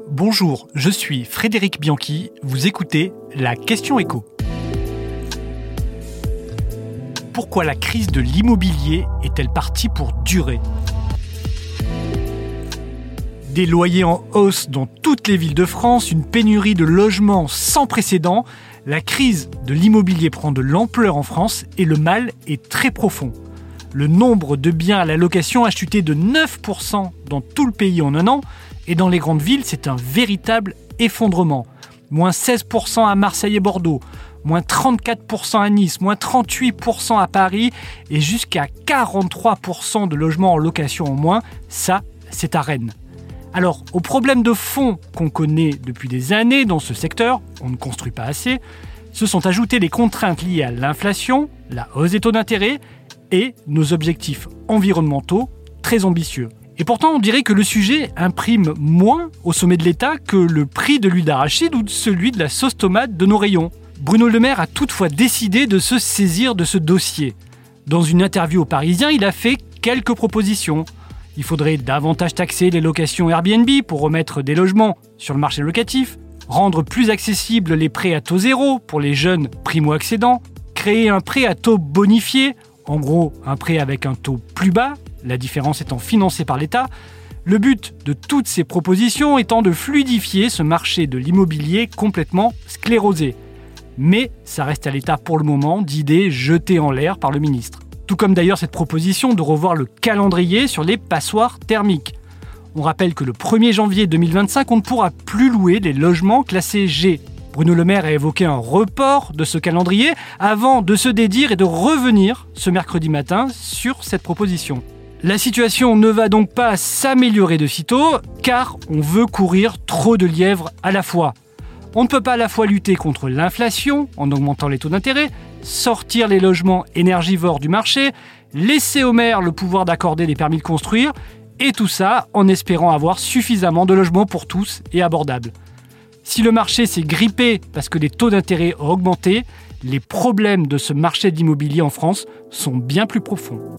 Bonjour, je suis Frédéric Bianchi, vous écoutez la question écho. Pourquoi la crise de l'immobilier est-elle partie pour durer? Des loyers en hausse dans toutes les villes de France, une pénurie de logements sans précédent, la crise de l'immobilier prend de l'ampleur en France et le mal est très profond. Le nombre de biens à la location a chuté de 9% dans tout le pays en un an, et dans les grandes villes, c'est un véritable effondrement. Moins 16% à Marseille et Bordeaux, moins 34% à Nice, moins 38% à Paris, et jusqu'à 43% de logements en location en moins, ça, c'est à Rennes. Alors, aux problèmes de fond qu'on connaît depuis des années dans ce secteur, on ne construit pas assez, se sont ajoutées les contraintes liées à l'inflation, la hausse des taux d'intérêt et nos objectifs environnementaux très ambitieux. Et pourtant, on dirait que le sujet imprime moins au sommet de l'État que le prix de l'huile d'arachide ou celui de la sauce tomate de nos rayons. Bruno Le Maire a toutefois décidé de se saisir de ce dossier. Dans une interview au Parisien, il a fait quelques propositions. Il faudrait davantage taxer les locations Airbnb pour remettre des logements sur le marché locatif, rendre plus accessibles les prêts à taux zéro pour les jeunes primo-accédants, créer un prêt à taux bonifié en gros un prêt avec un taux plus bas, la différence étant financée par l'État, le but de toutes ces propositions étant de fluidifier ce marché de l'immobilier complètement sclérosé. Mais ça reste à l'État pour le moment d'idées jetées en l'air par le ministre. Tout comme d'ailleurs cette proposition de revoir le calendrier sur les passoires thermiques. On rappelle que le 1er janvier 2025, on ne pourra plus louer les logements classés G, Bruno Le Maire a évoqué un report de ce calendrier avant de se dédire et de revenir ce mercredi matin sur cette proposition. La situation ne va donc pas s'améliorer de sitôt car on veut courir trop de lièvres à la fois. On ne peut pas à la fois lutter contre l'inflation en augmentant les taux d'intérêt, sortir les logements énergivores du marché, laisser aux maires le pouvoir d'accorder des permis de construire, et tout ça en espérant avoir suffisamment de logements pour tous et abordables. Si le marché s'est grippé parce que les taux d'intérêt ont augmenté, les problèmes de ce marché d'immobilier en France sont bien plus profonds.